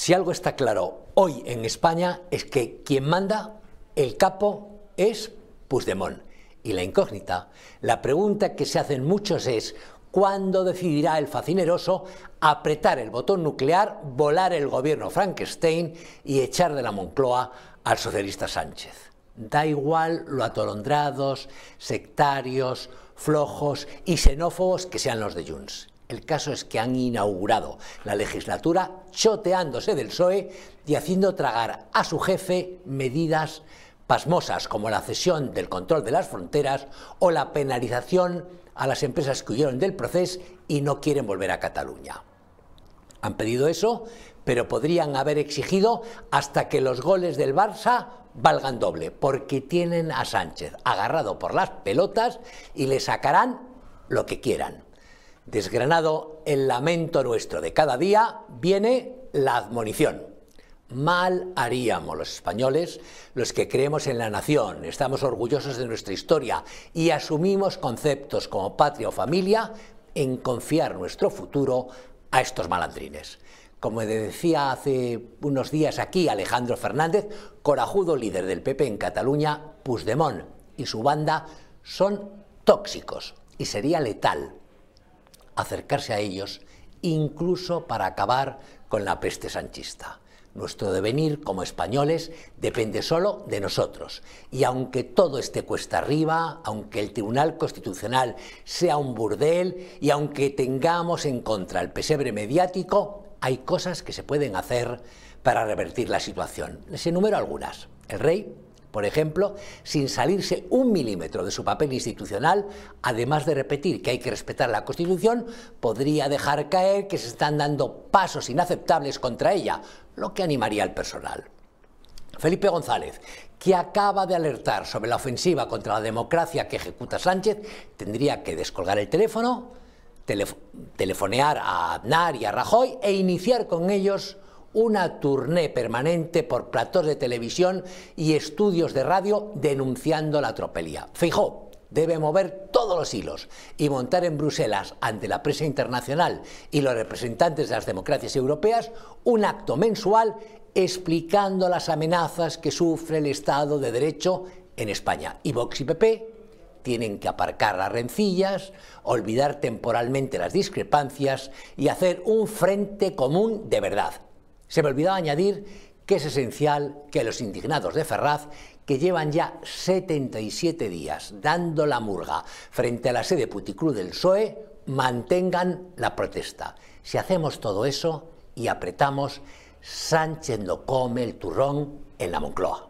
Si algo está claro hoy en España es que quien manda, el capo, es Puigdemont. Y la incógnita, la pregunta que se hacen muchos es ¿cuándo decidirá el facineroso apretar el botón nuclear, volar el gobierno Frankenstein y echar de la Moncloa al socialista Sánchez? Da igual lo atolondrados, sectarios, flojos y xenófobos que sean los de Junts. El caso es que han inaugurado la legislatura choteándose del PSOE y haciendo tragar a su jefe medidas pasmosas como la cesión del control de las fronteras o la penalización a las empresas que huyeron del proceso y no quieren volver a Cataluña. Han pedido eso, pero podrían haber exigido hasta que los goles del Barça valgan doble, porque tienen a Sánchez agarrado por las pelotas y le sacarán lo que quieran. Desgranado el lamento nuestro de cada día, viene la admonición. Mal haríamos los españoles, los que creemos en la nación, estamos orgullosos de nuestra historia y asumimos conceptos como patria o familia, en confiar nuestro futuro a estos malandrines. Como decía hace unos días aquí Alejandro Fernández, corajudo líder del PP en Cataluña, Puigdemont y su banda son tóxicos y sería letal acercarse a ellos, incluso para acabar con la peste sanchista. Nuestro devenir como españoles depende solo de nosotros. Y aunque todo esté cuesta arriba, aunque el Tribunal Constitucional sea un burdel y aunque tengamos en contra el pesebre mediático, hay cosas que se pueden hacer para revertir la situación. Les enumero algunas. El rey por ejemplo, sin salirse un milímetro de su papel institucional, además de repetir que hay que respetar la Constitución, podría dejar caer que se están dando pasos inaceptables contra ella, lo que animaría al personal. Felipe González, que acaba de alertar sobre la ofensiva contra la democracia que ejecuta Sánchez, tendría que descolgar el teléfono, telefonear a Aznar y a Rajoy e iniciar con ellos una tournée permanente por platos de televisión y estudios de radio denunciando la tropelía. Fijó, debe mover todos los hilos y montar en Bruselas ante la prensa internacional y los representantes de las democracias europeas un acto mensual explicando las amenazas que sufre el Estado de Derecho en España. Y Vox y PP tienen que aparcar las rencillas, olvidar temporalmente las discrepancias y hacer un frente común de verdad. Se me olvidaba añadir que es esencial que los indignados de Ferraz, que llevan ya 77 días dando la murga frente a la sede puticlub del PSOE, mantengan la protesta. Si hacemos todo eso y apretamos, Sánchez no come el turrón en la Moncloa.